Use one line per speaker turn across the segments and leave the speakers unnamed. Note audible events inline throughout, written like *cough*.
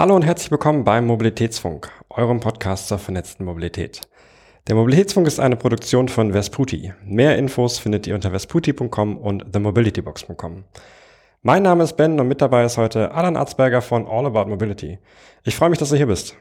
Hallo und herzlich willkommen beim Mobilitätsfunk, eurem Podcast zur vernetzten Mobilität. Der Mobilitätsfunk ist eine Produktion von Vesputi. Mehr Infos findet ihr unter vesputi.com und themobilitybox.com. Mein Name ist Ben und mit dabei ist heute Alan Arzberger von All About Mobility. Ich freue mich, dass du hier bist.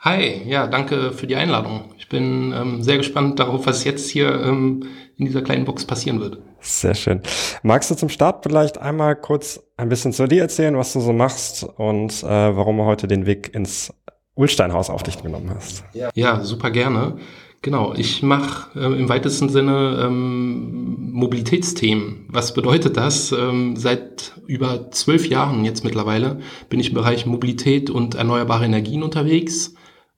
Hi, ja, danke für die Einladung. Ich bin ähm, sehr gespannt darauf, was jetzt hier ähm, in dieser kleinen Box passieren wird.
Sehr schön. Magst du zum Start vielleicht einmal kurz ein bisschen zu dir erzählen, was du so machst und äh, warum du heute den Weg ins Ulsteinhaus auf dich genommen hast?
Ja, super gerne. Genau, ich mache äh, im weitesten Sinne ähm, Mobilitätsthemen. Was bedeutet das? Ähm, seit über zwölf Jahren jetzt mittlerweile bin ich im Bereich Mobilität und erneuerbare Energien unterwegs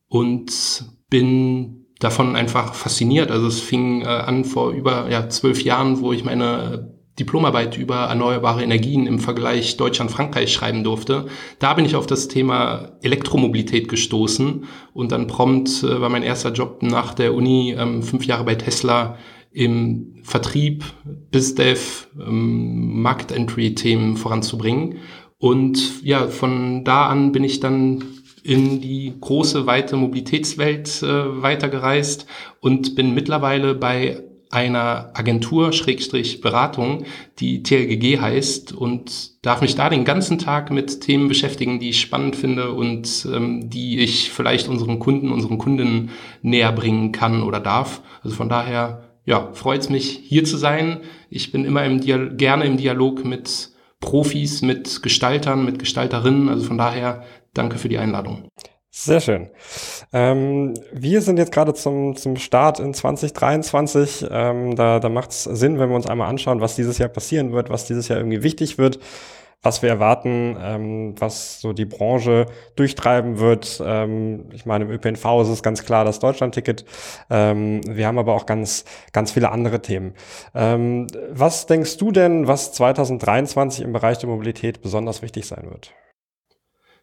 und bin davon einfach fasziniert. Also es fing äh, an vor über ja, zwölf Jahren, wo ich meine Diplomarbeit über erneuerbare Energien im Vergleich Deutschland-Frankreich schreiben durfte. Da bin ich auf das Thema Elektromobilität gestoßen und dann prompt äh, war mein erster Job nach der Uni ähm, fünf Jahre bei Tesla im Vertrieb, BizDev, ähm, Market-Entry-Themen voranzubringen. Und ja, von da an bin ich dann in die große, weite Mobilitätswelt äh, weitergereist und bin mittlerweile bei einer Agentur, Schrägstrich Beratung, die TLGG heißt und darf mich da den ganzen Tag mit Themen beschäftigen, die ich spannend finde und ähm, die ich vielleicht unseren Kunden, unseren Kundinnen näher bringen kann oder darf. Also von daher, ja, freut es mich, hier zu sein. Ich bin immer im Dial gerne im Dialog mit Profis, mit Gestaltern, mit Gestalterinnen. Also von daher danke für die Einladung.
Sehr schön. Ähm, wir sind jetzt gerade zum, zum Start in 2023. Ähm, da da macht es Sinn, wenn wir uns einmal anschauen, was dieses Jahr passieren wird, was dieses Jahr irgendwie wichtig wird, was wir erwarten, ähm, was so die Branche durchtreiben wird. Ähm, ich meine, im ÖPNV ist es ganz klar das Deutschlandticket. Ähm, wir haben aber auch ganz, ganz viele andere Themen. Ähm, was denkst du denn, was 2023 im Bereich der Mobilität besonders wichtig sein wird?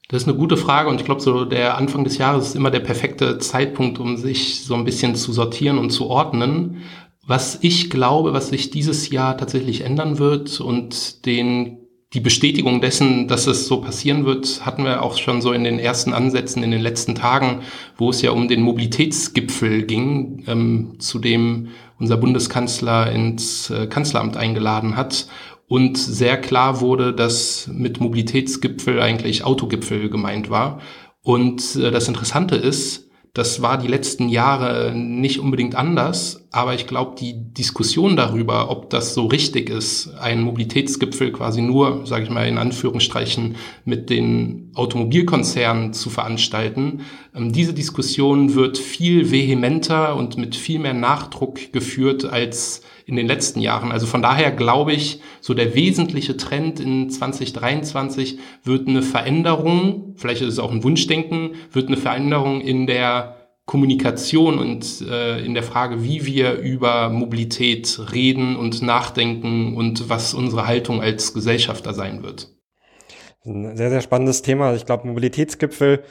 Das ist eine gute Frage und ich glaube, so der Anfang des Jahres ist immer der perfekte Zeitpunkt, um sich so ein bisschen zu sortieren und zu ordnen. Was ich glaube, was sich dieses Jahr tatsächlich ändern wird und den die Bestätigung dessen, dass es so passieren wird, hatten wir auch schon so in den ersten Ansätzen in den letzten Tagen, wo es ja um den Mobilitätsgipfel ging, ähm, zu dem unser Bundeskanzler ins äh, Kanzleramt eingeladen hat und sehr klar wurde, dass mit Mobilitätsgipfel eigentlich Autogipfel gemeint war. Und äh, das Interessante ist, das war die letzten Jahre nicht unbedingt anders, aber ich glaube, die Diskussion darüber, ob das so richtig ist, einen Mobilitätsgipfel quasi nur, sage ich mal in Anführungsstrichen, mit den Automobilkonzernen zu veranstalten, ähm, diese Diskussion wird viel vehementer und mit viel mehr Nachdruck geführt als in den letzten Jahren. Also von daher glaube ich, so der wesentliche Trend in 2023 wird eine Veränderung, vielleicht ist es auch ein Wunschdenken, wird eine Veränderung in der Kommunikation und äh, in der Frage, wie wir über Mobilität reden und nachdenken und was unsere Haltung als Gesellschafter sein wird.
Ein sehr, sehr spannendes Thema. Ich glaube, Mobilitätsgipfel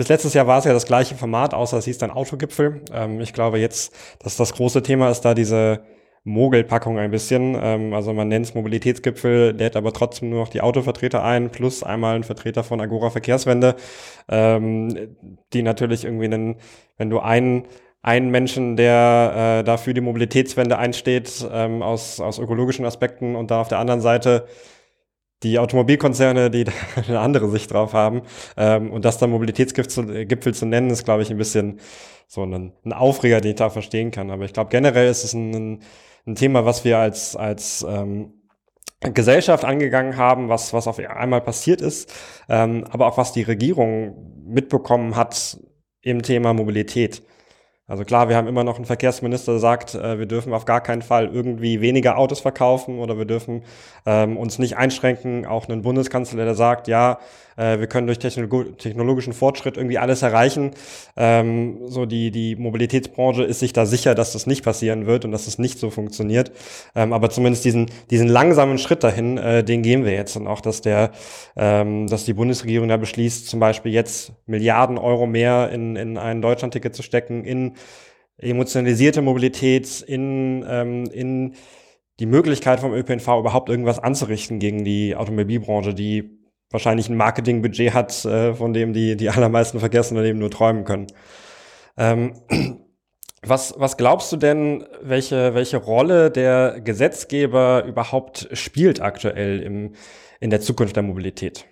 bis letztes Jahr war es ja das gleiche Format, außer es hieß dann Autogipfel. Ähm, ich glaube jetzt, dass das große Thema ist da diese Mogelpackung ein bisschen. Ähm, also man nennt es Mobilitätsgipfel, lädt aber trotzdem nur noch die Autovertreter ein, plus einmal ein Vertreter von Agora Verkehrswende, ähm, die natürlich irgendwie einen, wenn du einen einen Menschen, der äh, dafür die Mobilitätswende einsteht, ähm, aus, aus ökologischen Aspekten und da auf der anderen Seite die Automobilkonzerne, die *laughs* eine andere Sicht drauf haben. Ähm, und das dann Mobilitätsgipfel Gipfel zu nennen, ist, glaube ich, ein bisschen so ein, ein Aufreger, den ich da verstehen kann. Aber ich glaube, generell ist es ein, ein ein Thema, was wir als, als ähm, Gesellschaft angegangen haben, was, was auf einmal passiert ist, ähm, aber auch was die Regierung mitbekommen hat im Thema Mobilität. Also klar, wir haben immer noch einen Verkehrsminister, der sagt, äh, wir dürfen auf gar keinen Fall irgendwie weniger Autos verkaufen oder wir dürfen ähm, uns nicht einschränken. Auch einen Bundeskanzler, der sagt, ja, wir können durch Technolog technologischen Fortschritt irgendwie alles erreichen. Ähm, so die, die Mobilitätsbranche ist sich da sicher, dass das nicht passieren wird und dass das nicht so funktioniert. Ähm, aber zumindest diesen, diesen langsamen Schritt dahin, äh, den gehen wir jetzt. Und auch, dass der, ähm, dass die Bundesregierung da beschließt, zum Beispiel jetzt Milliarden Euro mehr in, in ein Deutschlandticket zu stecken, in emotionalisierte Mobilität, in, ähm, in die Möglichkeit vom ÖPNV überhaupt irgendwas anzurichten gegen die Automobilbranche, die wahrscheinlich ein Marketingbudget hat, äh, von dem die, die allermeisten Verkehrsunternehmen nur träumen können. Ähm, was, was glaubst du denn, welche, welche Rolle der Gesetzgeber überhaupt spielt aktuell im, in der Zukunft der Mobilität?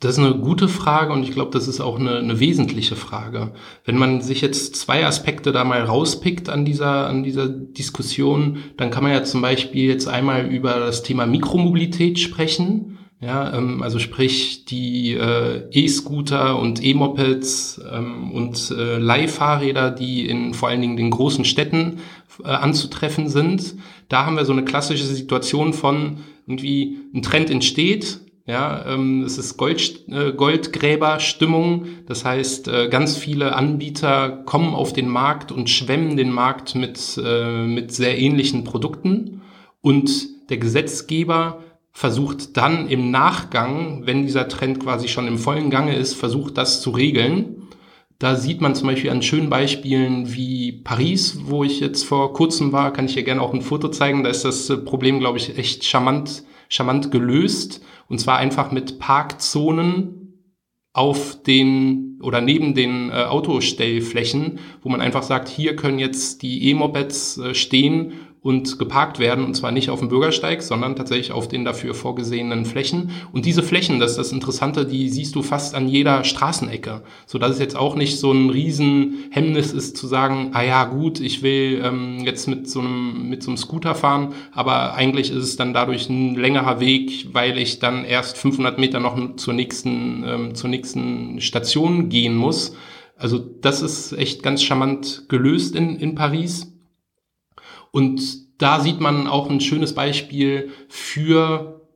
Das ist eine gute Frage und ich glaube, das ist auch eine, eine wesentliche Frage. Wenn man sich jetzt zwei Aspekte da mal rauspickt an dieser, an dieser Diskussion, dann kann man ja zum Beispiel jetzt einmal über das Thema Mikromobilität sprechen. Ja, ähm, also sprich die äh, E-Scooter und E-Mopeds ähm, und äh, Leihfahrräder, die in vor allen Dingen den großen Städten äh, anzutreffen sind. Da haben wir so eine klassische Situation von irgendwie ein Trend entsteht, ja, ähm, es ist Gold, äh, Goldgräberstimmung. Das heißt, äh, ganz viele Anbieter kommen auf den Markt und schwemmen den Markt mit, äh, mit sehr ähnlichen Produkten. Und der Gesetzgeber versucht dann im Nachgang, wenn dieser Trend quasi schon im vollen Gange ist, versucht das zu regeln. Da sieht man zum Beispiel an schönen Beispielen wie Paris, wo ich jetzt vor kurzem war, kann ich hier gerne auch ein Foto zeigen. Da ist das äh, Problem, glaube ich, echt charmant, charmant gelöst. Und zwar einfach mit Parkzonen auf den oder neben den äh, Autostellflächen, wo man einfach sagt, hier können jetzt die E-Mopeds äh, stehen und geparkt werden, und zwar nicht auf dem Bürgersteig, sondern tatsächlich auf den dafür vorgesehenen Flächen. Und diese Flächen, das ist das Interessante, die siehst du fast an jeder Straßenecke, so dass es jetzt auch nicht so ein Riesenhemmnis ist zu sagen, ah ja gut, ich will ähm, jetzt mit so einem mit so einem Scooter fahren, aber eigentlich ist es dann dadurch ein längerer Weg, weil ich dann erst 500 Meter noch zur nächsten ähm, zur nächsten Station gehen muss. Also das ist echt ganz charmant gelöst in, in Paris. Und da sieht man auch ein schönes Beispiel für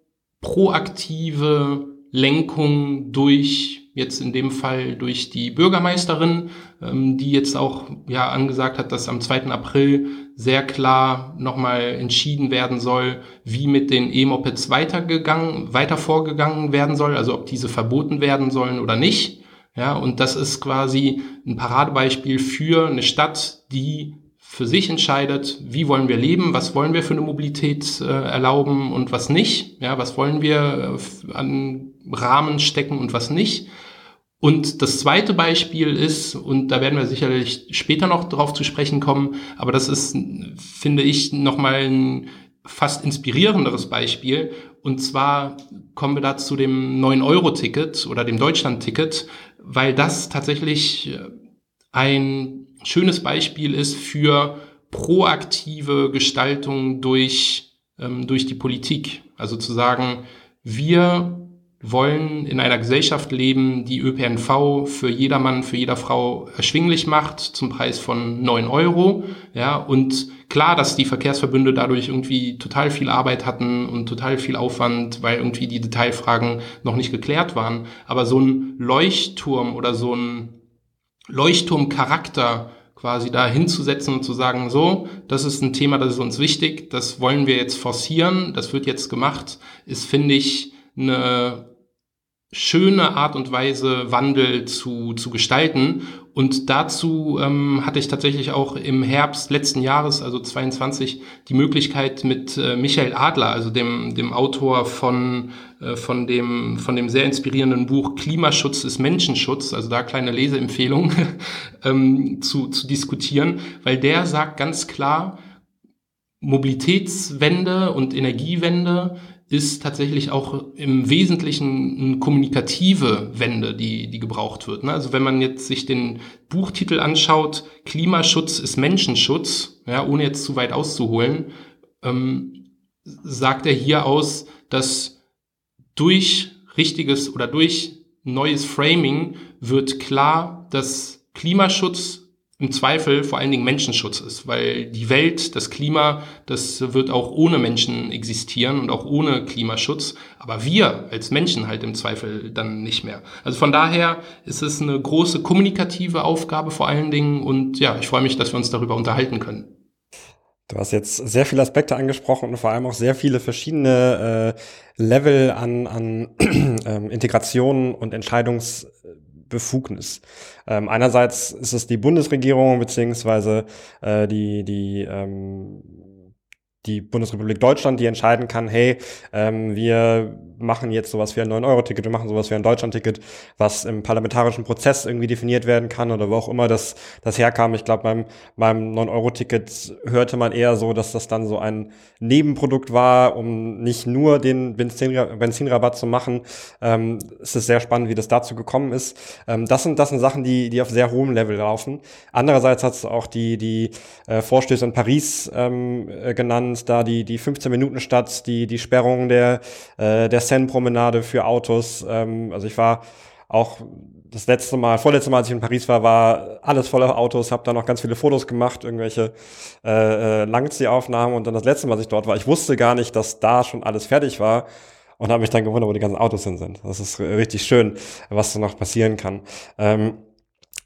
proaktive Lenkung durch jetzt in dem Fall durch die Bürgermeisterin, ähm, die jetzt auch ja angesagt hat, dass am 2. April sehr klar nochmal entschieden werden soll, wie mit den E-Mopeds weitergegangen, weiter vorgegangen werden soll, also ob diese verboten werden sollen oder nicht. Ja, und das ist quasi ein Paradebeispiel für eine Stadt, die für sich entscheidet, wie wollen wir leben, was wollen wir für eine Mobilität äh, erlauben und was nicht, ja, was wollen wir äh, an Rahmen stecken und was nicht. Und das zweite Beispiel ist, und da werden wir sicherlich später noch drauf zu sprechen kommen, aber das ist, finde ich, nochmal ein fast inspirierenderes Beispiel. Und zwar kommen wir da zu dem 9-Euro-Ticket oder dem Deutschland-Ticket, weil das tatsächlich ein schönes Beispiel ist für proaktive Gestaltung durch, ähm, durch die Politik. Also zu sagen, wir wollen in einer Gesellschaft leben, die ÖPNV für jedermann, für jeder Frau erschwinglich macht, zum Preis von neun Euro. Ja, und klar, dass die Verkehrsverbünde dadurch irgendwie total viel Arbeit hatten und total viel Aufwand, weil irgendwie die Detailfragen noch nicht geklärt waren. Aber so ein Leuchtturm oder so ein Leuchtturmcharakter quasi da hinzusetzen und zu sagen, so, das ist ein Thema, das ist uns wichtig, das wollen wir jetzt forcieren, das wird jetzt gemacht, ist, finde ich, eine schöne Art und Weise, Wandel zu, zu gestalten. Und dazu ähm, hatte ich tatsächlich auch im Herbst letzten Jahres, also 22, die Möglichkeit mit äh, Michael Adler, also dem, dem Autor von, äh, von, dem, von dem sehr inspirierenden Buch Klimaschutz ist Menschenschutz, also da kleine Leseempfehlung, *laughs* ähm, zu, zu diskutieren, weil der sagt ganz klar, Mobilitätswende und Energiewende ist tatsächlich auch im Wesentlichen eine kommunikative Wende, die, die gebraucht wird. Ne? Also wenn man jetzt sich den Buchtitel anschaut, Klimaschutz ist Menschenschutz, ja, ohne jetzt zu weit auszuholen, ähm, sagt er hier aus, dass durch richtiges oder durch neues Framing wird klar, dass Klimaschutz im Zweifel vor allen Dingen Menschenschutz ist, weil die Welt, das Klima, das wird auch ohne Menschen existieren und auch ohne Klimaschutz, aber wir als Menschen halt im Zweifel dann nicht mehr. Also von daher ist es eine große kommunikative Aufgabe vor allen Dingen und ja, ich freue mich, dass wir uns darüber unterhalten können.
Du hast jetzt sehr viele Aspekte angesprochen und vor allem auch sehr viele verschiedene äh, Level an, an *clears throat* ähm, Integration und Entscheidungs Befugnis. Ähm, einerseits ist es die Bundesregierung beziehungsweise äh, die, die, ähm, die Bundesrepublik Deutschland, die entscheiden kann, hey, ähm, wir machen jetzt sowas wie ein 9-Euro-Ticket, wir machen sowas wie ein Deutschland-Ticket, was im parlamentarischen Prozess irgendwie definiert werden kann oder wo auch immer das, das herkam. Ich glaube, beim, beim 9-Euro-Ticket hörte man eher so, dass das dann so ein Nebenprodukt war, um nicht nur den Benzin, Benzinrabatt zu machen. Ähm, es ist sehr spannend, wie das dazu gekommen ist. Ähm, das sind, das sind Sachen, die, die auf sehr hohem Level laufen. Andererseits hat es auch die, die äh, Vorstöße in Paris ähm, äh, genannt, da die, die 15 Minuten Stadt, die, die Sperrung der, äh, der Seine-Promenade für Autos. Ähm, also ich war auch das letzte Mal, vorletzte Mal, als ich in Paris war, war alles voller Autos, habe da noch ganz viele Fotos gemacht, irgendwelche äh, äh, Langziehaufnahmen und dann das letzte Mal, als ich dort war, ich wusste gar nicht, dass da schon alles fertig war und habe mich dann gewundert, wo die ganzen Autos hin sind. Das ist richtig schön, was da noch passieren kann. Ähm,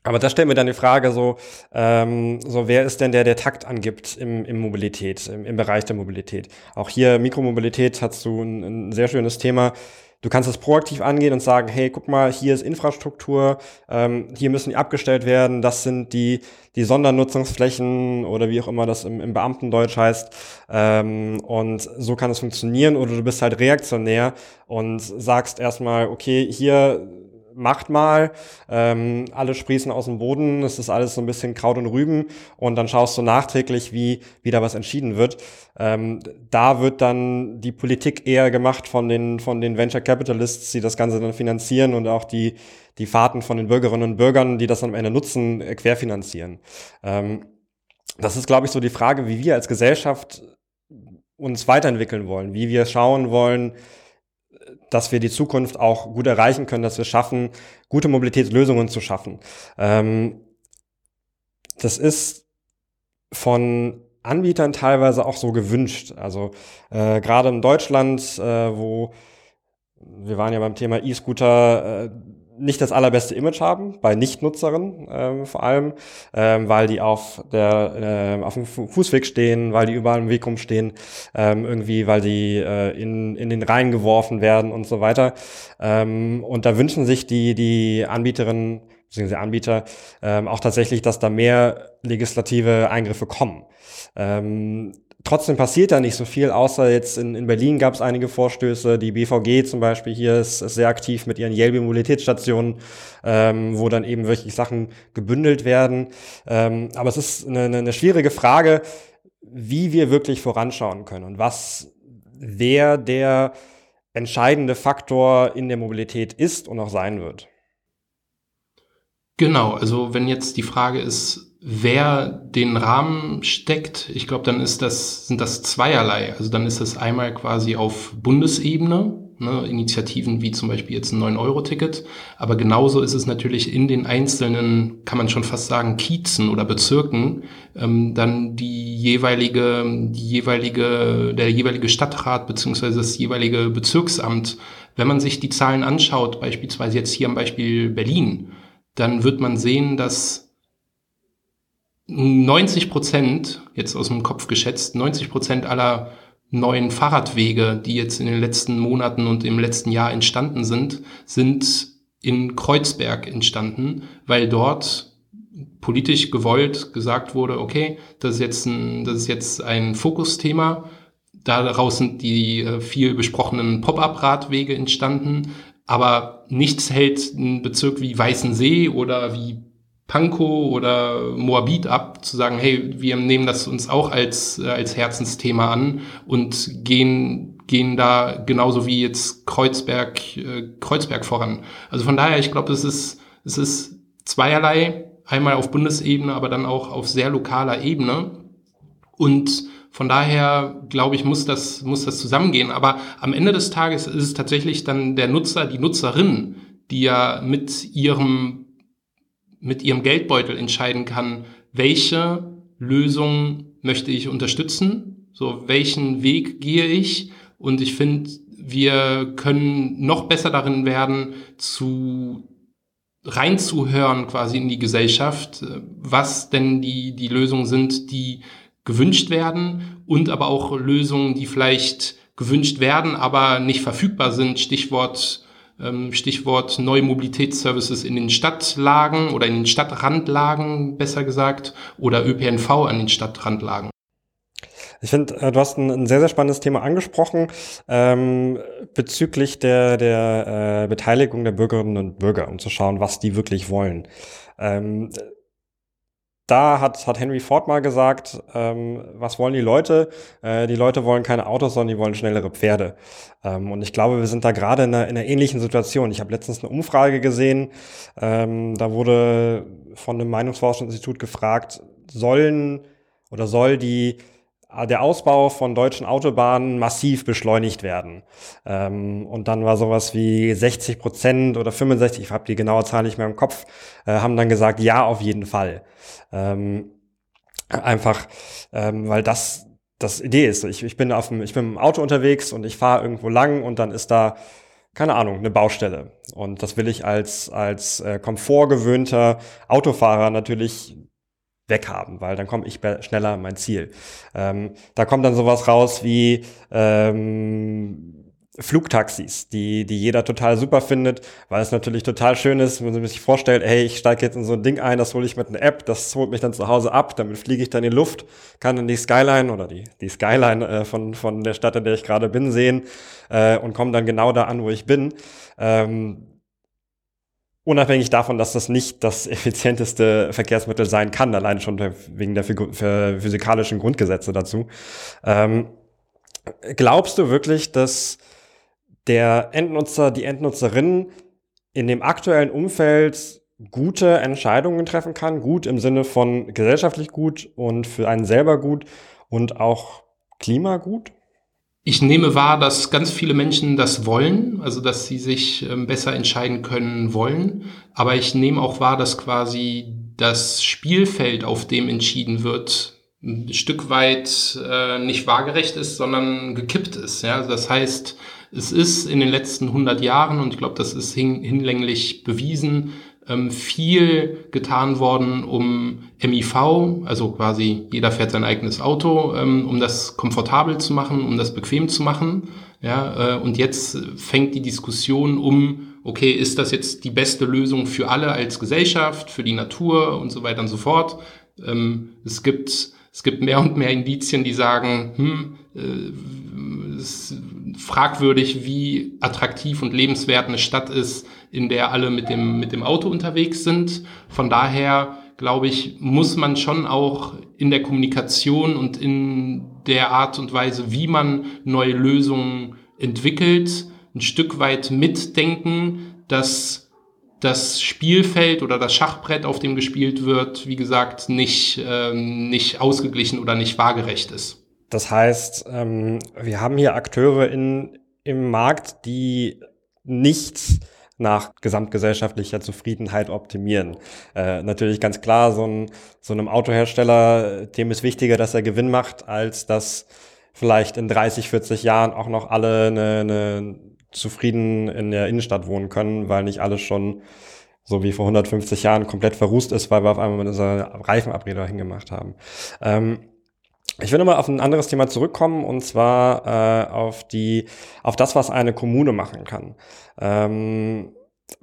aber da stellt mir dann die Frage so, ähm, so wer ist denn der, der Takt angibt im, im Mobilität, im, im Bereich der Mobilität? Auch hier Mikromobilität hast du ein, ein sehr schönes Thema. Du kannst es proaktiv angehen und sagen, hey, guck mal, hier ist Infrastruktur, ähm, hier müssen die abgestellt werden, das sind die, die Sondernutzungsflächen oder wie auch immer das im, im Beamtendeutsch heißt. Ähm, und so kann es funktionieren. Oder du bist halt reaktionär und sagst erstmal, okay, hier macht mal, ähm, alle sprießen aus dem Boden, es ist alles so ein bisschen Kraut und Rüben und dann schaust du nachträglich, wie, wie da was entschieden wird. Ähm, da wird dann die Politik eher gemacht von den, von den Venture Capitalists, die das Ganze dann finanzieren und auch die, die Fahrten von den Bürgerinnen und Bürgern, die das am Ende nutzen, äh, querfinanzieren. Ähm, das ist, glaube ich, so die Frage, wie wir als Gesellschaft uns weiterentwickeln wollen, wie wir schauen wollen, dass wir die Zukunft auch gut erreichen können, dass wir schaffen, gute Mobilitätslösungen zu schaffen. Ähm, das ist von Anbietern teilweise auch so gewünscht. Also äh, gerade in Deutschland, äh, wo wir waren ja beim Thema E-Scooter, äh, nicht das allerbeste Image haben, bei Nichtnutzerinnen ähm, vor allem, ähm, weil die auf der äh, auf dem Fußweg stehen, weil die überall im Weg rumstehen, ähm, irgendwie, weil die äh, in, in den Rhein geworfen werden und so weiter. Ähm, und da wünschen sich die, die Anbieterinnen bzw. Anbieter ähm, auch tatsächlich, dass da mehr legislative Eingriffe kommen. Ähm, trotzdem passiert da nicht so viel, außer jetzt in, in Berlin gab es einige Vorstöße. Die BVG zum Beispiel hier ist, ist sehr aktiv mit ihren Yelby-Mobilitätsstationen, ähm, wo dann eben wirklich Sachen gebündelt werden. Ähm, aber es ist eine, eine schwierige Frage, wie wir wirklich voranschauen können und was wer der entscheidende Faktor in der Mobilität ist und auch sein wird.
Genau, also wenn jetzt die Frage ist, wer den Rahmen steckt, ich glaube, dann ist das, sind das zweierlei. Also dann ist das einmal quasi auf Bundesebene, ne, Initiativen wie zum Beispiel jetzt ein 9-Euro-Ticket, aber genauso ist es natürlich in den einzelnen, kann man schon fast sagen, Kiezen oder Bezirken, ähm, dann die jeweilige, die jeweilige, der jeweilige Stadtrat beziehungsweise das jeweilige Bezirksamt. Wenn man sich die Zahlen anschaut, beispielsweise jetzt hier am Beispiel Berlin, dann wird man sehen, dass 90 Prozent, jetzt aus dem Kopf geschätzt, 90 Prozent aller neuen Fahrradwege, die jetzt in den letzten Monaten und im letzten Jahr entstanden sind, sind in Kreuzberg entstanden, weil dort politisch gewollt gesagt wurde, okay, das ist jetzt ein, das ist jetzt ein Fokusthema. Daraus sind die äh, viel besprochenen Pop-up-Radwege entstanden, aber nichts hält einen Bezirk wie Weißensee oder wie Pankow oder Moabit ab, zu sagen, hey, wir nehmen das uns auch als, äh, als Herzensthema an und gehen, gehen da genauso wie jetzt Kreuzberg, äh, Kreuzberg voran. Also von daher, ich glaube, es ist, es ist zweierlei, einmal auf Bundesebene, aber dann auch auf sehr lokaler Ebene. Und von daher, glaube ich, muss das, muss das zusammengehen. Aber am Ende des Tages ist es tatsächlich dann der Nutzer, die Nutzerin, die ja mit ihrem mit ihrem Geldbeutel entscheiden kann, welche Lösung möchte ich unterstützen, so welchen Weg gehe ich. Und ich finde, wir können noch besser darin werden, zu reinzuhören quasi in die Gesellschaft, was denn die, die Lösungen sind, die gewünscht werden und aber auch Lösungen, die vielleicht gewünscht werden, aber nicht verfügbar sind. Stichwort Stichwort neue Mobilitätsservices in den Stadtlagen oder in den Stadtrandlagen besser gesagt oder ÖPNV an den Stadtrandlagen.
Ich finde, äh, du hast ein, ein, sehr, sehr spannendes Thema angesprochen ähm, bezüglich der, der äh, Beteiligung der Bürgerinnen und Bürger, um zu schauen, was die wirklich wollen. Ähm, da hat, hat Henry Ford mal gesagt, ähm, was wollen die Leute? Äh, die Leute wollen keine Autos, sondern die wollen schnellere Pferde. Ähm, und ich glaube, wir sind da gerade in einer, in einer ähnlichen Situation. Ich habe letztens eine Umfrage gesehen, ähm, da wurde von einem Meinungsforschungsinstitut gefragt, sollen oder soll die der Ausbau von deutschen Autobahnen massiv beschleunigt werden. Ähm, und dann war sowas wie 60 Prozent oder 65, ich habe die genaue Zahl nicht mehr im Kopf, äh, haben dann gesagt, ja, auf jeden Fall. Ähm, einfach, ähm, weil das das Idee ist. Ich, ich bin auf dem, ich bin im Auto unterwegs und ich fahre irgendwo lang und dann ist da keine Ahnung, eine Baustelle. Und das will ich als, als äh, komfortgewöhnter Autofahrer natürlich weghaben, weil dann komme ich schneller an mein Ziel. Ähm, da kommt dann sowas raus wie ähm, Flugtaxis, die, die jeder total super findet, weil es natürlich total schön ist, wenn man sich vorstellt, hey, ich steige jetzt in so ein Ding ein, das hole ich mit einer App, das holt mich dann zu Hause ab, damit fliege ich dann in die Luft, kann dann die Skyline oder die, die Skyline äh, von, von der Stadt, in der ich gerade bin, sehen äh, und komme dann genau da an, wo ich bin. Ähm, Unabhängig davon, dass das nicht das effizienteste Verkehrsmittel sein kann, allein schon wegen der physikalischen Grundgesetze dazu. Ähm, glaubst du wirklich, dass der Endnutzer, die Endnutzerin in dem aktuellen Umfeld gute Entscheidungen treffen kann? Gut im Sinne von gesellschaftlich gut und für einen selber gut und auch klimagut?
Ich nehme wahr, dass ganz viele Menschen das wollen, also dass sie sich ähm, besser entscheiden können wollen. Aber ich nehme auch wahr, dass quasi das Spielfeld, auf dem entschieden wird, ein Stück weit äh, nicht waagerecht ist, sondern gekippt ist. Ja? Das heißt, es ist in den letzten 100 Jahren, und ich glaube, das ist hin, hinlänglich bewiesen, ähm, viel getan worden, um MIV, also quasi jeder fährt sein eigenes Auto, ähm, um das komfortabel zu machen, um das bequem zu machen. Ja, äh, und jetzt fängt die Diskussion um, okay, ist das jetzt die beste Lösung für alle als Gesellschaft, für die Natur und so weiter und so fort. Ähm, es gibt es gibt mehr und mehr Indizien, die sagen, hm, äh, es fragwürdig, wie attraktiv und lebenswert eine Stadt ist, in der alle mit dem, mit dem Auto unterwegs sind. Von daher, glaube ich, muss man schon auch in der Kommunikation und in der Art und Weise, wie man neue Lösungen entwickelt, ein Stück weit mitdenken, dass das Spielfeld oder das Schachbrett, auf dem gespielt wird, wie gesagt, nicht, ähm, nicht ausgeglichen oder nicht waagerecht ist.
Das heißt, ähm, wir haben hier Akteure in, im Markt, die nichts nach gesamtgesellschaftlicher Zufriedenheit optimieren. Äh, natürlich ganz klar, so, ein, so einem Autohersteller, dem ist wichtiger, dass er Gewinn macht, als dass vielleicht in 30, 40 Jahren auch noch alle eine, eine zufrieden in der Innenstadt wohnen können, weil nicht alles schon so wie vor 150 Jahren komplett verrußt ist, weil wir auf einmal mit unserer Reifenabreder hingemacht haben. Ähm, ich will nochmal auf ein anderes Thema zurückkommen und zwar äh, auf die, auf das, was eine Kommune machen kann. Ähm,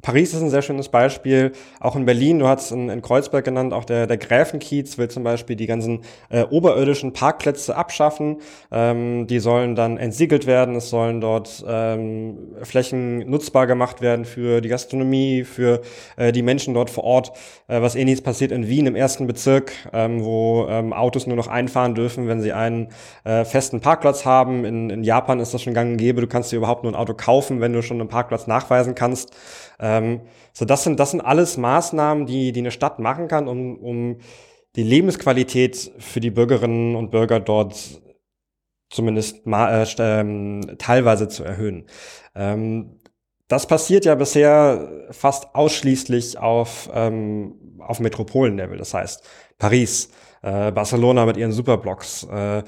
Paris ist ein sehr schönes Beispiel. Auch in Berlin, du hast in, in Kreuzberg genannt, auch der, der Gräfenkiez will zum Beispiel die ganzen äh, oberirdischen Parkplätze abschaffen. Ähm, die sollen dann entsiegelt werden. Es sollen dort ähm, Flächen nutzbar gemacht werden für die Gastronomie, für äh, die Menschen dort vor Ort. Äh, was ähnliches passiert in Wien im ersten Bezirk, ähm, wo ähm, Autos nur noch einfahren dürfen, wenn sie einen äh, festen Parkplatz haben. In, in Japan ist das schon gang und gäbe. Du kannst dir überhaupt nur ein Auto kaufen, wenn du schon einen Parkplatz nachweisen kannst. Ähm, so, das sind, das sind alles Maßnahmen, die, die eine Stadt machen kann, um, um die Lebensqualität für die Bürgerinnen und Bürger dort zumindest mal, äh, ähm, teilweise zu erhöhen. Ähm, das passiert ja bisher fast ausschließlich auf, ähm, auf Metropolenlevel. Das heißt, Paris, äh, Barcelona mit ihren Superblocks, äh,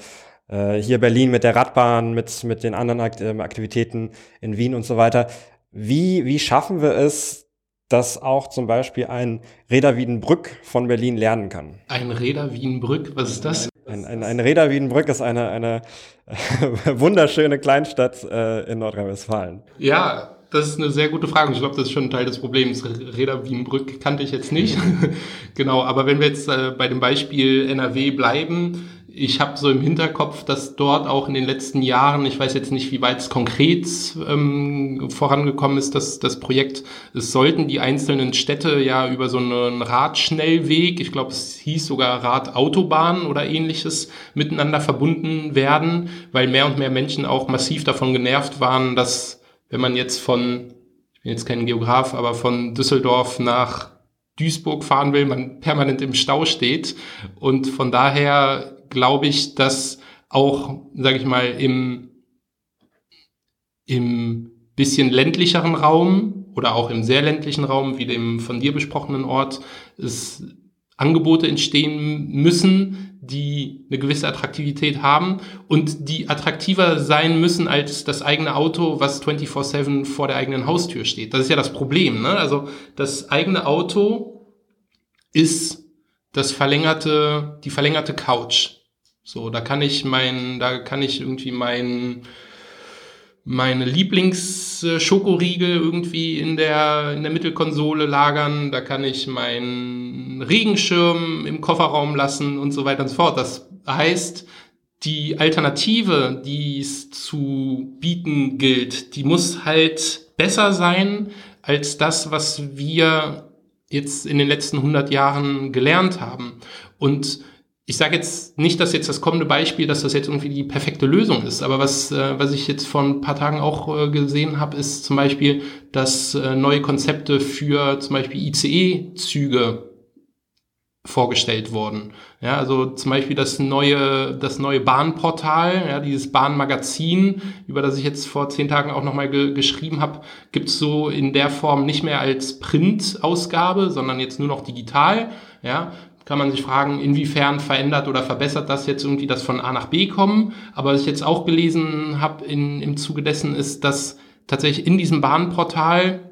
äh, hier Berlin mit der Radbahn, mit, mit den anderen ähm, Aktivitäten in Wien und so weiter. Wie, wie schaffen wir es, dass auch zum Beispiel ein Reda Wiedenbrück von Berlin lernen kann?
Ein Reda Wiedenbrück, was ist das?
Ein, ein, ein Reda Wiedenbrück ist eine, eine *laughs* wunderschöne Kleinstadt äh, in Nordrhein-Westfalen.
Ja, das ist eine sehr gute Frage. Ich glaube, das ist schon ein Teil des Problems. Reda Wiedenbrück kannte ich jetzt nicht. *laughs* genau, aber wenn wir jetzt äh, bei dem Beispiel NRW bleiben, ich habe so im Hinterkopf, dass dort auch in den letzten Jahren, ich weiß jetzt nicht, wie weit es konkret ähm, vorangekommen ist, dass das Projekt, es sollten die einzelnen Städte ja über so einen Radschnellweg, ich glaube, es hieß sogar Radautobahn oder ähnliches, miteinander verbunden werden, weil mehr und mehr Menschen auch massiv davon genervt waren, dass wenn man jetzt von, ich bin jetzt kein Geograf, aber von Düsseldorf nach Duisburg fahren will, man permanent im Stau steht. Und von daher glaube ich, dass auch, sage ich mal, im, im bisschen ländlicheren Raum oder auch im sehr ländlichen Raum, wie dem von dir besprochenen Ort, es Angebote entstehen müssen, die eine gewisse Attraktivität haben und die attraktiver sein müssen als das eigene Auto, was 24/7 vor der eigenen Haustür steht. Das ist ja das Problem. Ne? Also das eigene Auto ist das verlängerte, die verlängerte Couch. So, da kann ich mein, da kann ich irgendwie mein meine Lieblingsschokoriegel irgendwie in der, in der Mittelkonsole lagern. Da kann ich meinen Regenschirm im Kofferraum lassen und so weiter und so fort. Das heißt, die Alternative, die es zu bieten gilt, die muss halt besser sein als das, was wir jetzt in den letzten 100 Jahren gelernt haben. Und ich sage jetzt nicht, dass jetzt das kommende Beispiel, dass das jetzt irgendwie die perfekte Lösung ist, aber was, äh, was ich jetzt vor ein paar Tagen auch äh, gesehen habe, ist zum Beispiel, dass äh, neue Konzepte für zum Beispiel ICE-Züge vorgestellt wurden. Ja, also zum Beispiel das neue, das neue Bahnportal, ja, dieses Bahnmagazin, über das ich jetzt vor zehn Tagen auch nochmal ge geschrieben habe, gibt's so in der Form nicht mehr als Print-Ausgabe, sondern jetzt nur noch digital. Ja, kann man sich fragen, inwiefern verändert oder verbessert das jetzt irgendwie das von A nach B kommen. Aber was ich jetzt auch gelesen habe im Zuge dessen ist, dass tatsächlich in diesem Bahnportal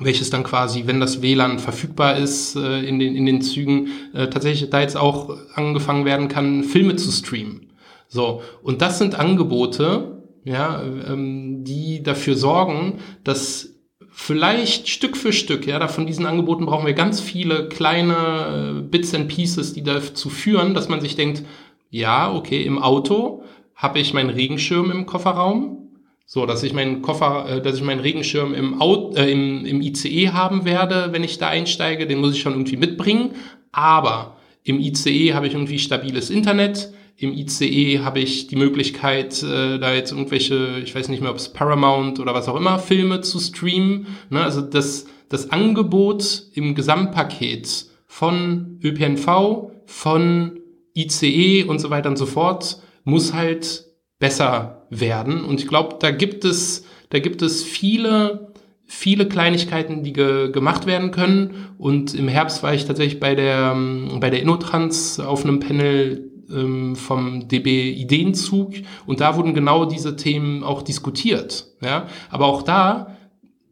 welches dann quasi, wenn das WLAN verfügbar ist äh, in, den, in den Zügen, äh, tatsächlich da jetzt auch angefangen werden kann, Filme zu streamen. So, und das sind Angebote, ja, ähm, die dafür sorgen, dass vielleicht Stück für Stück, ja, von diesen Angeboten brauchen wir ganz viele kleine äh, Bits and Pieces, die dazu führen, dass man sich denkt, ja, okay, im Auto habe ich meinen Regenschirm im Kofferraum, so, dass ich meinen Koffer, äh, dass ich meinen Regenschirm im, Auto, äh, im, im ICE haben werde, wenn ich da einsteige, den muss ich schon irgendwie mitbringen, aber im ICE habe ich irgendwie stabiles Internet, im ICE habe ich die Möglichkeit, äh, da jetzt irgendwelche, ich weiß nicht mehr, ob es Paramount oder was auch immer, Filme zu streamen. Ne? Also das, das Angebot im Gesamtpaket von ÖPNV, von ICE und so weiter und so fort muss halt besser werden. Und ich glaube, da gibt es, da gibt es viele, viele Kleinigkeiten, die ge gemacht werden können. Und im Herbst war ich tatsächlich bei der, bei der Innotrans auf einem Panel ähm, vom DB Ideenzug und da wurden genau diese Themen auch diskutiert. Ja? Aber auch da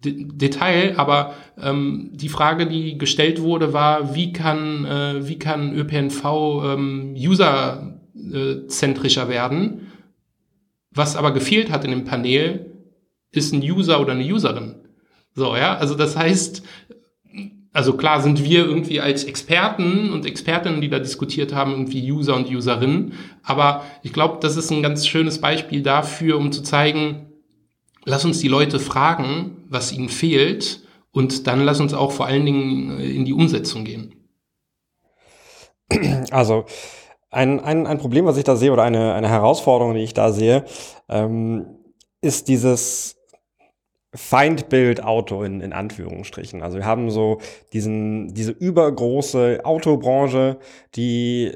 Detail, aber ähm, die Frage, die gestellt wurde, war, wie kann, äh, wie kann ÖPNV ähm, userzentrischer werden? Was aber gefehlt hat in dem Panel, ist ein User oder eine Userin. So, ja, also das heißt, also klar sind wir irgendwie als Experten und Expertinnen, die da diskutiert haben, irgendwie User und Userinnen. Aber ich glaube, das ist ein ganz schönes Beispiel dafür, um zu zeigen, lass uns die Leute fragen, was ihnen fehlt. Und dann lass uns auch vor allen Dingen äh, in die Umsetzung gehen.
Also ein, ein, ein Problem, was ich da sehe, oder eine, eine Herausforderung, die ich da sehe, ähm, ist dieses Feindbild-Auto in, in Anführungsstrichen. Also wir haben so diesen, diese übergroße Autobranche, die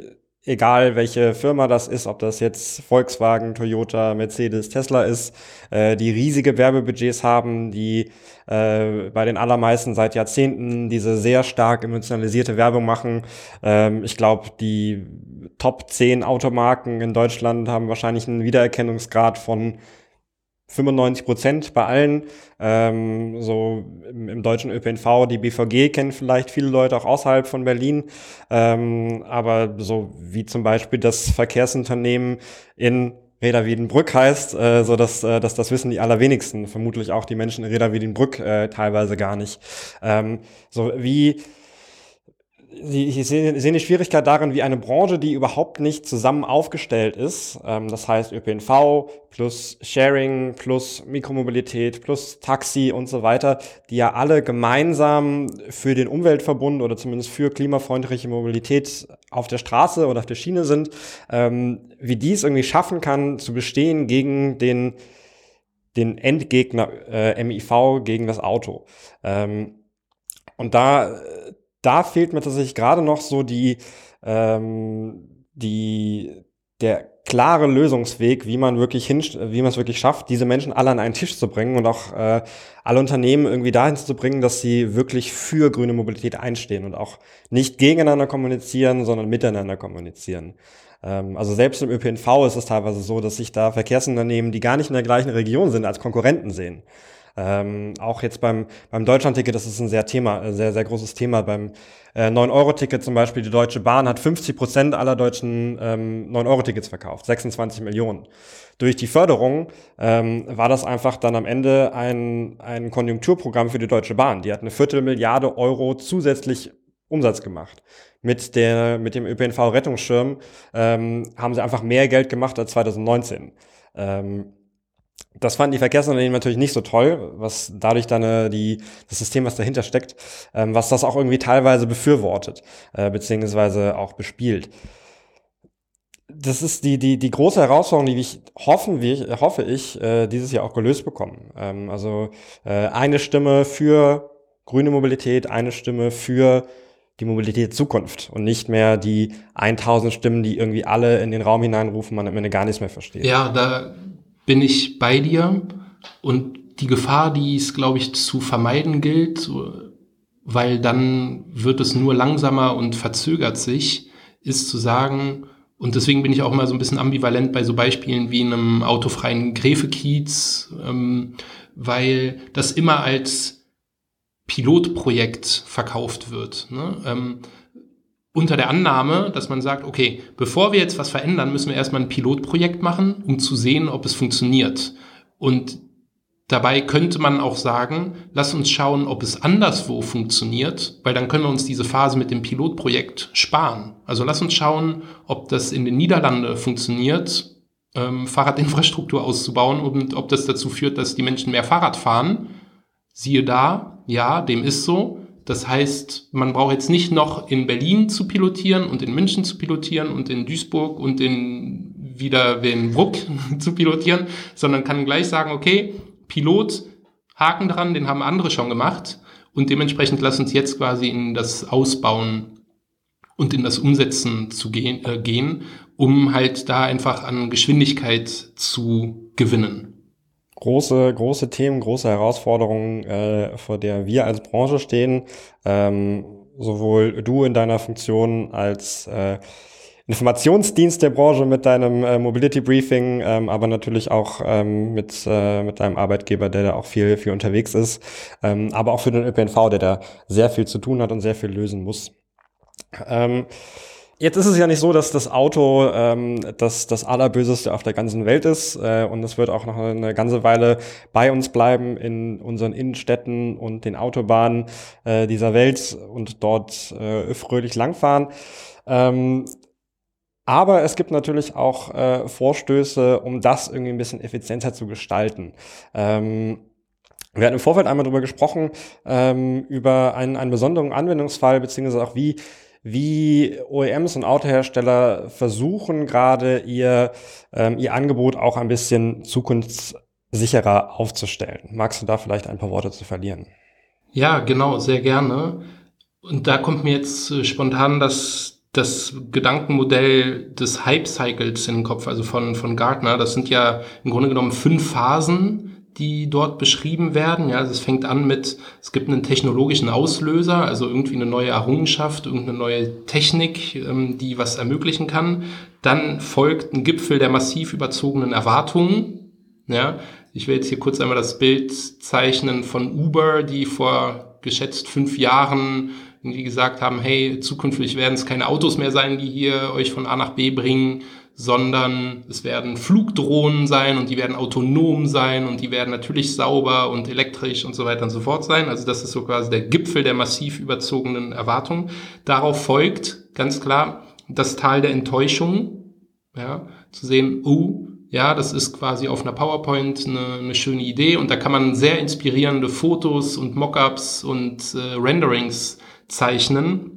egal welche Firma das ist, ob das jetzt Volkswagen, Toyota, Mercedes, Tesla ist, äh, die riesige Werbebudgets haben, die äh, bei den allermeisten seit Jahrzehnten diese sehr stark emotionalisierte Werbung machen. Ähm, ich glaube, die Top 10 Automarken in Deutschland haben wahrscheinlich einen Wiedererkennungsgrad von 95 Prozent bei allen. Ähm, so im, im, deutschen ÖPNV, die BVG kennen vielleicht viele Leute auch außerhalb von Berlin. Ähm, aber so wie zum Beispiel das Verkehrsunternehmen in Reda Wiedenbrück heißt, äh, so dass, äh, dass das wissen die allerwenigsten, vermutlich auch die Menschen in Reda Wiedenbrück äh, teilweise gar nicht. Ähm, so wie ich sehe, sehe eine Schwierigkeit darin, wie eine Branche, die überhaupt nicht zusammen aufgestellt ist, ähm, das heißt ÖPNV plus Sharing plus Mikromobilität plus Taxi und so weiter, die ja alle gemeinsam für den Umweltverbund oder zumindest für klimafreundliche Mobilität auf der Straße oder auf der Schiene sind, ähm, wie dies irgendwie schaffen kann, zu bestehen gegen den, den Endgegner äh, MIV, gegen das Auto. Ähm, und da da fehlt mir tatsächlich gerade noch so die, ähm, die, der klare Lösungsweg, wie man wirklich hin, wie man es wirklich schafft, diese Menschen alle an einen Tisch zu bringen und auch äh, alle Unternehmen irgendwie dahin zu bringen, dass sie wirklich für grüne Mobilität einstehen und auch nicht gegeneinander kommunizieren, sondern miteinander kommunizieren. Ähm, also selbst im ÖPNV ist es teilweise so, dass sich da Verkehrsunternehmen, die gar nicht in der gleichen Region sind, als Konkurrenten sehen. Ähm, auch jetzt beim, beim Deutschlandticket, das ist ein sehr Thema, äh, sehr, sehr großes Thema. Beim äh, 9-Euro-Ticket zum Beispiel, die Deutsche Bahn hat 50 Prozent aller deutschen ähm, 9-Euro-Tickets verkauft, 26 Millionen. Durch die Förderung ähm, war das einfach dann am Ende ein, ein Konjunkturprogramm für die Deutsche Bahn. Die hat eine Viertelmilliarde Euro zusätzlich Umsatz gemacht. Mit, der, mit dem ÖPNV-Rettungsschirm ähm, haben sie einfach mehr Geld gemacht als 2019. Ähm, das fanden die Verkehrsunternehmen natürlich nicht so toll, was dadurch dann äh, die, das System, was dahinter steckt, ähm, was das auch irgendwie teilweise befürwortet, äh, beziehungsweise auch bespielt. Das ist die, die, die große Herausforderung, die ich hoffen, wie, hoffe ich, äh, dieses Jahr auch gelöst bekommen. Ähm, also äh, eine Stimme für grüne Mobilität, eine Stimme für die Mobilität Zukunft und nicht mehr die 1000 Stimmen, die irgendwie alle in den Raum hineinrufen, man am Ende gar nichts mehr versteht.
Ja, da bin ich bei dir. Und die Gefahr, die es, glaube ich, zu vermeiden gilt, weil dann wird es nur langsamer und verzögert sich, ist zu sagen, und deswegen bin ich auch immer so ein bisschen ambivalent bei so Beispielen wie einem autofreien Gräfekiez, ähm, weil das immer als Pilotprojekt verkauft wird. Ne? Ähm, unter der Annahme, dass man sagt, okay, bevor wir jetzt was verändern, müssen wir erstmal ein Pilotprojekt machen, um zu sehen, ob es funktioniert. Und dabei könnte man auch sagen, lass uns schauen, ob es anderswo funktioniert, weil dann können wir uns diese Phase mit dem Pilotprojekt sparen. Also lass uns schauen, ob das in den Niederlanden funktioniert, ähm, Fahrradinfrastruktur auszubauen und ob das dazu führt, dass die Menschen mehr Fahrrad fahren. Siehe da, ja, dem ist so. Das heißt, man braucht jetzt nicht noch in Berlin zu pilotieren und in München zu pilotieren und in Duisburg und in wieder in Bruck *laughs* zu pilotieren, sondern kann gleich sagen, okay, Pilot, Haken dran, den haben andere schon gemacht und dementsprechend lass uns jetzt quasi in das Ausbauen und in das Umsetzen zu gehen, äh, gehen um halt da einfach an Geschwindigkeit zu gewinnen
große, große Themen, große Herausforderungen, äh, vor der wir als Branche stehen. Ähm, sowohl du in deiner Funktion als äh, Informationsdienst der Branche mit deinem äh, Mobility Briefing, ähm, aber natürlich auch ähm, mit, äh, mit deinem Arbeitgeber, der da auch viel, viel unterwegs ist, ähm, aber auch für den ÖPNV, der da sehr viel zu tun hat und sehr viel lösen muss. Ähm, Jetzt ist es ja nicht so, dass das Auto ähm, das, das Allerböseste auf der ganzen Welt ist äh, und es wird auch noch eine ganze Weile bei uns bleiben in unseren Innenstädten und den Autobahnen äh, dieser Welt und dort äh, fröhlich langfahren. Ähm, aber es gibt natürlich auch äh, Vorstöße, um das irgendwie ein bisschen effizienter zu gestalten. Ähm, wir hatten im Vorfeld einmal darüber gesprochen, ähm, über einen, einen besonderen Anwendungsfall, beziehungsweise auch wie wie OEMs und Autohersteller versuchen gerade ihr, ähm, ihr Angebot auch ein bisschen zukunftssicherer aufzustellen. Magst du da vielleicht ein paar Worte zu verlieren?
Ja, genau, sehr gerne. Und da kommt mir jetzt äh, spontan das, das Gedankenmodell des Hype-Cycles in den Kopf, also von, von Gartner. Das sind ja im Grunde genommen fünf Phasen, die dort beschrieben werden. Ja, also es fängt an mit, es gibt einen technologischen Auslöser, also irgendwie eine neue Errungenschaft, irgendeine neue Technik, ähm, die was ermöglichen kann. Dann folgt ein Gipfel der massiv überzogenen Erwartungen. Ja, ich will jetzt hier kurz einmal das Bild zeichnen von Uber, die vor geschätzt fünf Jahren irgendwie gesagt haben, hey, zukünftig werden es keine Autos mehr sein, die hier euch von A nach B bringen, sondern es werden Flugdrohnen sein und die werden autonom sein und die werden natürlich sauber und elektrisch und so weiter und so fort sein. Also das ist so quasi der Gipfel der massiv überzogenen Erwartungen. Darauf folgt ganz klar das Tal der Enttäuschung, ja, zu sehen, oh, ja, das ist quasi auf einer PowerPoint eine, eine schöne Idee und da kann man sehr inspirierende Fotos und Mockups und äh, Renderings zeichnen.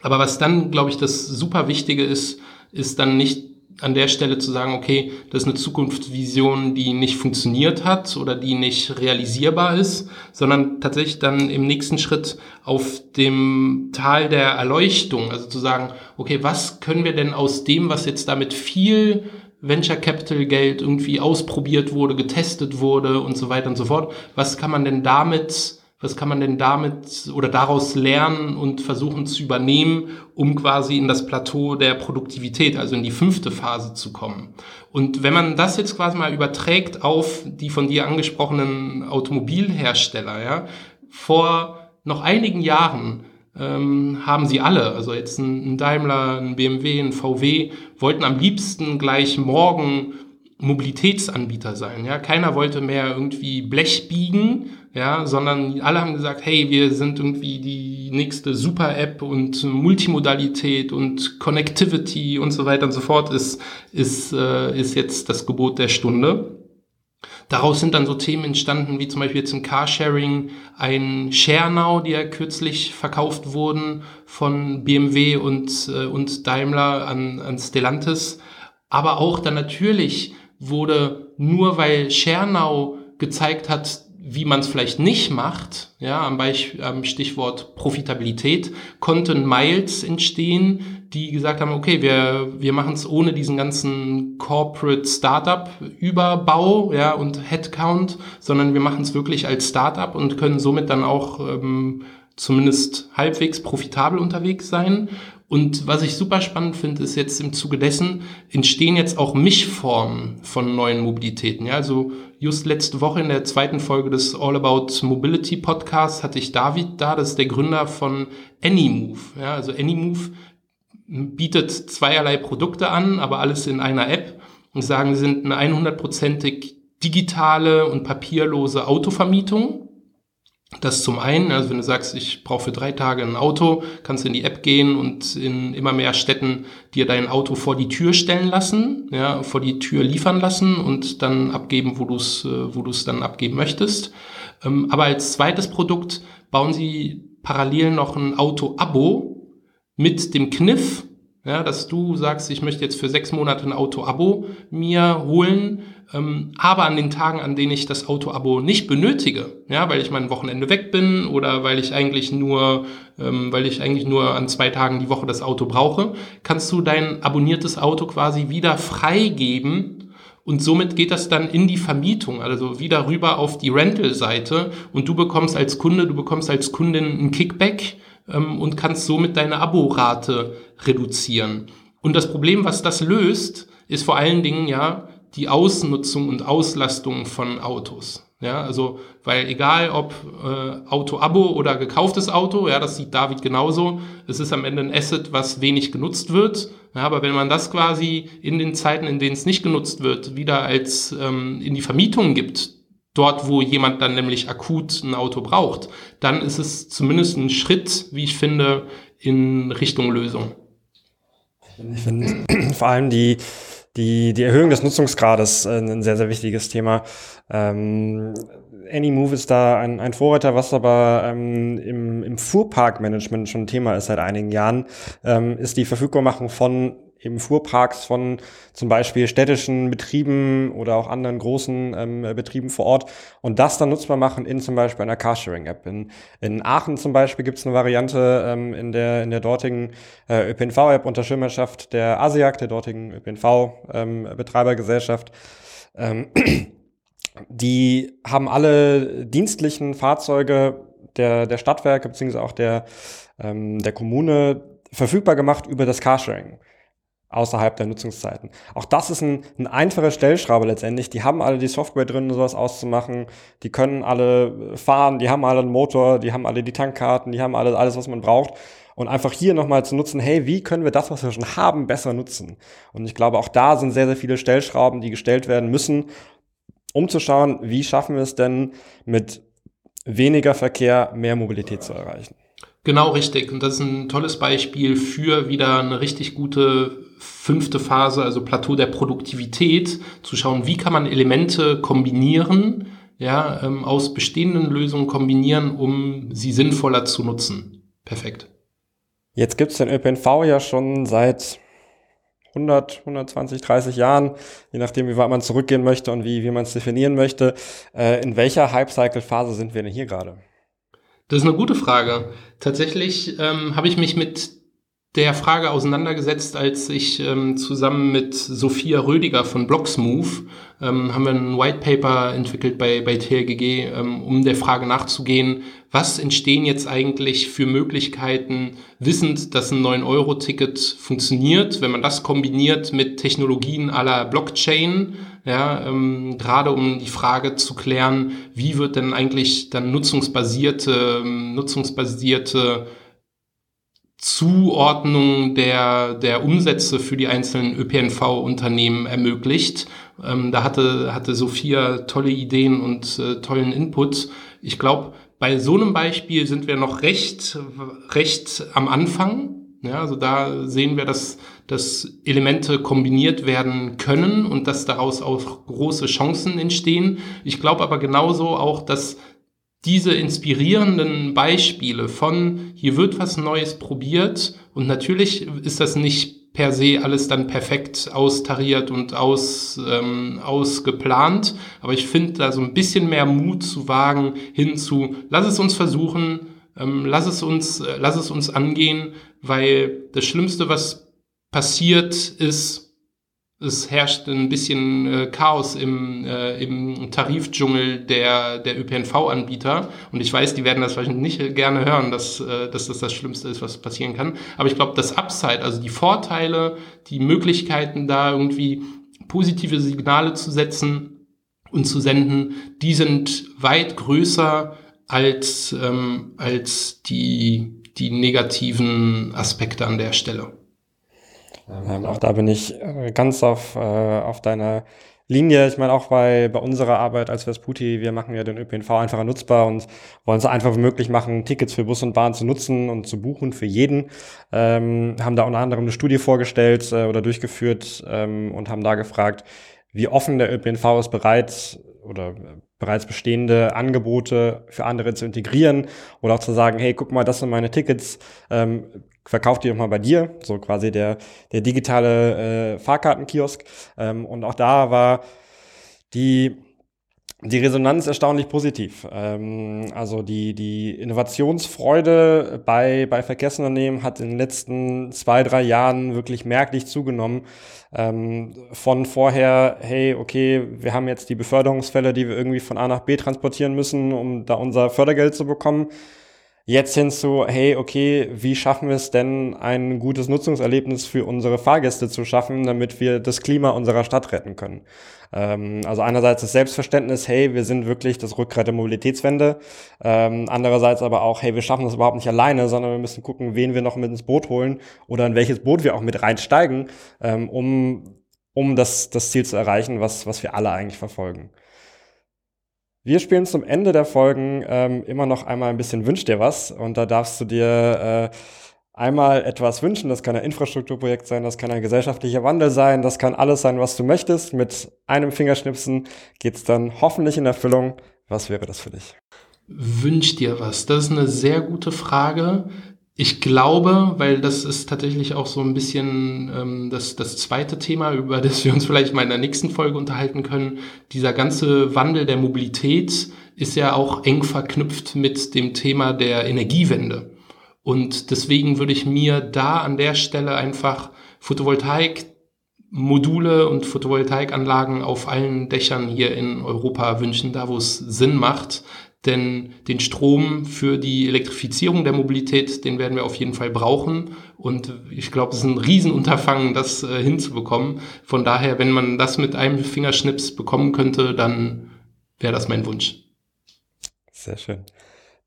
Aber was dann, glaube ich, das super Wichtige ist, ist dann nicht an der Stelle zu sagen, okay, das ist eine Zukunftsvision, die nicht funktioniert hat oder die nicht realisierbar ist, sondern tatsächlich dann im nächsten Schritt auf dem Tal der Erleuchtung, also zu sagen, okay, was können wir denn aus dem, was jetzt damit viel Venture Capital Geld irgendwie ausprobiert wurde, getestet wurde und so weiter und so fort. Was kann man denn damit, was kann man denn damit oder daraus lernen und versuchen zu übernehmen, um quasi in das Plateau der Produktivität, also in die fünfte Phase zu kommen? Und wenn man das jetzt quasi mal überträgt auf die von dir angesprochenen Automobilhersteller, ja, vor noch einigen Jahren ähm, haben sie alle, also jetzt ein, Daimler, ein BMW, ein VW, wollten am liebsten gleich morgen Mobilitätsanbieter sein. Ja, keiner wollte mehr irgendwie Blech biegen, ja, sondern alle haben gesagt, hey, wir sind irgendwie die nächste Super-App und Multimodalität und Connectivity und so weiter und so fort ist, ist, äh, ist jetzt das Gebot der Stunde. Daraus sind dann so Themen entstanden, wie zum Beispiel jetzt im Carsharing ein ShareNow, die ja kürzlich verkauft wurden von BMW und, äh, und Daimler an, an Stellantis. Aber auch dann natürlich wurde nur weil ShareNow gezeigt hat, wie man es vielleicht nicht macht, ja, am, Beispiel, am Stichwort Profitabilität, konnten Miles entstehen, die gesagt haben, okay, wir, wir machen es ohne diesen ganzen Corporate Startup Überbau ja, und Headcount, sondern wir machen es wirklich als Startup und können somit dann auch ähm, zumindest halbwegs profitabel unterwegs sein. Und was ich super spannend finde, ist jetzt im Zuge dessen entstehen jetzt auch Mischformen von neuen Mobilitäten. Ja, also just letzte Woche in der zweiten Folge des All About Mobility Podcasts hatte ich David da, das ist der Gründer von Anymove. Ja, also Anymove bietet zweierlei Produkte an, aber alles in einer App und sagen, sie sind eine 100%ig digitale und papierlose Autovermietung. Das zum einen, also wenn du sagst, ich brauche für drei Tage ein Auto, kannst du in die App gehen und in immer mehr Städten dir dein Auto vor die Tür stellen lassen, ja, vor die Tür liefern lassen und dann abgeben, wo du es äh, wo du es dann abgeben möchtest. Ähm, aber als zweites Produkt bauen sie parallel noch ein Auto-Abo mit dem Kniff, ja, dass du sagst, ich möchte jetzt für sechs Monate ein Auto-Abo mir holen, ähm, aber an den Tagen, an denen ich das Auto-Abo nicht benötige, ja, weil ich mein Wochenende weg bin oder weil ich eigentlich nur, ähm, weil ich eigentlich nur an zwei Tagen die Woche das Auto brauche, kannst du dein abonniertes Auto quasi wieder freigeben und somit geht das dann in die Vermietung, also wieder rüber auf die Rental-Seite und du bekommst als Kunde, du bekommst als Kundin ein Kickback ähm, und kannst somit deine Aborate reduzieren. Und das Problem, was das löst, ist vor allen Dingen ja die Ausnutzung und Auslastung von Autos. Ja, also, weil egal ob äh, Auto-Abo oder gekauftes Auto, ja, das sieht David genauso, es ist am Ende ein Asset, was wenig genutzt wird. Ja, aber wenn man das quasi in den Zeiten, in denen es nicht genutzt wird, wieder als ähm, in die Vermietung gibt, dort, wo jemand dann nämlich akut ein Auto braucht, dann ist es zumindest ein Schritt, wie ich finde, in Richtung Lösung.
Ich finde *clears throat* vor allem die, die, die Erhöhung des Nutzungsgrades äh, ein sehr, sehr wichtiges Thema. Ähm, Anymove ist da ein, ein Vorreiter, was aber ähm, im, im Fuhrparkmanagement schon Thema ist seit einigen Jahren, ähm, ist die Verfügbarmachung von eben Fuhrparks von zum Beispiel städtischen Betrieben oder auch anderen großen ähm, Betrieben vor Ort und das dann nutzbar machen in zum Beispiel einer Carsharing-App. In, in Aachen zum Beispiel gibt es eine Variante ähm, in, der, in der dortigen äh, ÖPNV-App unter Schirmherrschaft der ASIAC, der dortigen ÖPNV-Betreibergesellschaft. Ähm, *clears throat* die haben alle dienstlichen Fahrzeuge der, der Stadtwerke beziehungsweise auch der, ähm, der Kommune verfügbar gemacht über das Carsharing. Außerhalb der Nutzungszeiten. Auch das ist ein, ein einfache Stellschraube letztendlich. Die haben alle die Software drin, sowas auszumachen. Die können alle fahren, die haben alle einen Motor, die haben alle die Tankkarten, die haben alle alles, was man braucht. Und einfach hier nochmal zu nutzen, hey, wie können wir das, was wir schon haben, besser nutzen? Und ich glaube, auch da sind sehr, sehr viele Stellschrauben, die gestellt werden müssen, um zu schauen, wie schaffen wir es denn mit weniger Verkehr mehr Mobilität zu erreichen.
Genau richtig. Und das ist ein tolles Beispiel für wieder eine richtig gute fünfte Phase, also Plateau der Produktivität, zu schauen, wie kann man Elemente kombinieren, ja, ähm, aus bestehenden Lösungen kombinieren, um sie sinnvoller zu nutzen. Perfekt.
Jetzt gibt es den ÖPNV ja schon seit 100, 120, 30 Jahren, je nachdem, wie weit man zurückgehen möchte und wie, wie man es definieren möchte. Äh, in welcher Hype-Cycle-Phase sind wir denn hier gerade?
Das ist eine gute Frage. Tatsächlich ähm, habe ich mich mit der Frage auseinandergesetzt, als ich ähm, zusammen mit Sophia Rödiger von Blocksmove ähm, haben wir ein White Paper entwickelt bei, bei TLGG, ähm, um der Frage nachzugehen, was entstehen jetzt eigentlich für Möglichkeiten, wissend, dass ein 9-Euro-Ticket funktioniert, wenn man das kombiniert mit Technologien aller Blockchain, ja, ähm, gerade um die Frage zu klären, wie wird denn eigentlich dann nutzungsbasierte, ähm, nutzungsbasierte Zuordnung der, der Umsätze für die einzelnen ÖPNV-Unternehmen ermöglicht. Ähm, da hatte, hatte Sophia tolle Ideen und äh, tollen Input. Ich glaube, bei so einem Beispiel sind wir noch recht, recht am Anfang. Ja, also da sehen wir, dass, dass Elemente kombiniert werden können und dass daraus auch große Chancen entstehen. Ich glaube aber genauso auch, dass diese inspirierenden Beispiele von hier wird was Neues probiert und natürlich ist das nicht per se alles dann perfekt austariert und aus, ähm, ausgeplant, aber ich finde da so ein bisschen mehr Mut zu wagen hinzu, lass es uns versuchen, ähm, lass es uns, äh, lass es uns angehen, weil das Schlimmste, was passiert, ist, es herrscht ein bisschen äh, Chaos im, äh, im Tarifdschungel der, der ÖPNV-Anbieter. Und ich weiß, die werden das wahrscheinlich nicht gerne hören, dass, äh, dass das das Schlimmste ist, was passieren kann. Aber ich glaube, das Upside, also die Vorteile, die Möglichkeiten, da irgendwie positive Signale zu setzen und zu senden, die sind weit größer als, ähm, als die, die negativen Aspekte an der Stelle.
Ähm, auch da bin ich äh, ganz auf, äh, auf deiner Linie. Ich meine, auch bei, bei unserer Arbeit als Vesputi, wir machen ja den ÖPNV einfacher nutzbar und wollen es einfach möglich machen, Tickets für Bus und Bahn zu nutzen und zu buchen für jeden. Ähm, haben da unter anderem eine Studie vorgestellt äh, oder durchgeführt ähm, und haben da gefragt, wie offen der ÖPNV ist bereit oder bereits bestehende Angebote für andere zu integrieren oder auch zu sagen, hey, guck mal, das sind meine Tickets, ähm, verkauf die doch mal bei dir, so quasi der, der digitale äh, Fahrkartenkiosk. Ähm, und auch da war die, die Resonanz erstaunlich positiv. Ähm, also die, die Innovationsfreude bei, bei Verkehrsunternehmen hat in den letzten zwei, drei Jahren wirklich merklich zugenommen. Ähm, von vorher, hey, okay, wir haben jetzt die Beförderungsfälle, die wir irgendwie von A nach B transportieren müssen, um da unser Fördergeld zu bekommen Jetzt hin zu, hey, okay, wie schaffen wir es denn, ein gutes Nutzungserlebnis für unsere Fahrgäste zu schaffen, damit wir das Klima unserer Stadt retten können? Ähm, also einerseits das Selbstverständnis, hey, wir sind wirklich das Rückgrat der Mobilitätswende. Ähm, andererseits aber auch, hey, wir schaffen das überhaupt nicht alleine, sondern wir müssen gucken, wen wir noch mit ins Boot holen oder in welches Boot wir auch mit reinsteigen, ähm, um, um das, das Ziel zu erreichen, was, was wir alle eigentlich verfolgen. Wir spielen zum Ende der Folgen ähm, immer noch einmal ein bisschen Wünsch dir was und da darfst du dir äh, einmal etwas wünschen. Das kann ein Infrastrukturprojekt sein, das kann ein gesellschaftlicher Wandel sein, das kann alles sein, was du möchtest. Mit einem Fingerschnipsen geht's dann hoffentlich in Erfüllung. Was wäre das für dich?
Wünsch dir was? Das ist eine sehr gute Frage. Ich glaube, weil das ist tatsächlich auch so ein bisschen ähm, das, das zweite Thema, über das wir uns vielleicht mal in der nächsten Folge unterhalten können. Dieser ganze Wandel der Mobilität ist ja auch eng verknüpft mit dem Thema der Energiewende. Und deswegen würde ich mir da an der Stelle einfach Photovoltaik Module und Photovoltaikanlagen auf allen Dächern hier in Europa wünschen, da wo es Sinn macht, denn den Strom für die Elektrifizierung der Mobilität, den werden wir auf jeden Fall brauchen. Und ich glaube, es ist ein Riesenunterfangen, das äh, hinzubekommen. Von daher, wenn man das mit einem Fingerschnips bekommen könnte, dann wäre das mein Wunsch.
Sehr schön.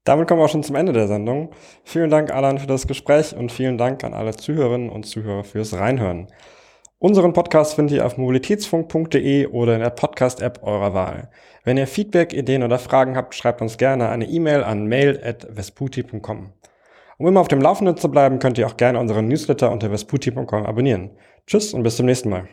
Damit kommen wir auch schon zum Ende der Sendung. Vielen Dank, Alan, für das Gespräch und vielen Dank an alle Zuhörerinnen und Zuhörer fürs Reinhören. Unseren Podcast findet ihr auf mobilitätsfunk.de oder in der Podcast-App eurer Wahl. Wenn ihr Feedback, Ideen oder Fragen habt, schreibt uns gerne eine E-Mail an mail.vesputi.com. Um immer auf dem Laufenden zu bleiben, könnt ihr auch gerne unseren Newsletter unter vesputi.com abonnieren. Tschüss und bis zum nächsten Mal.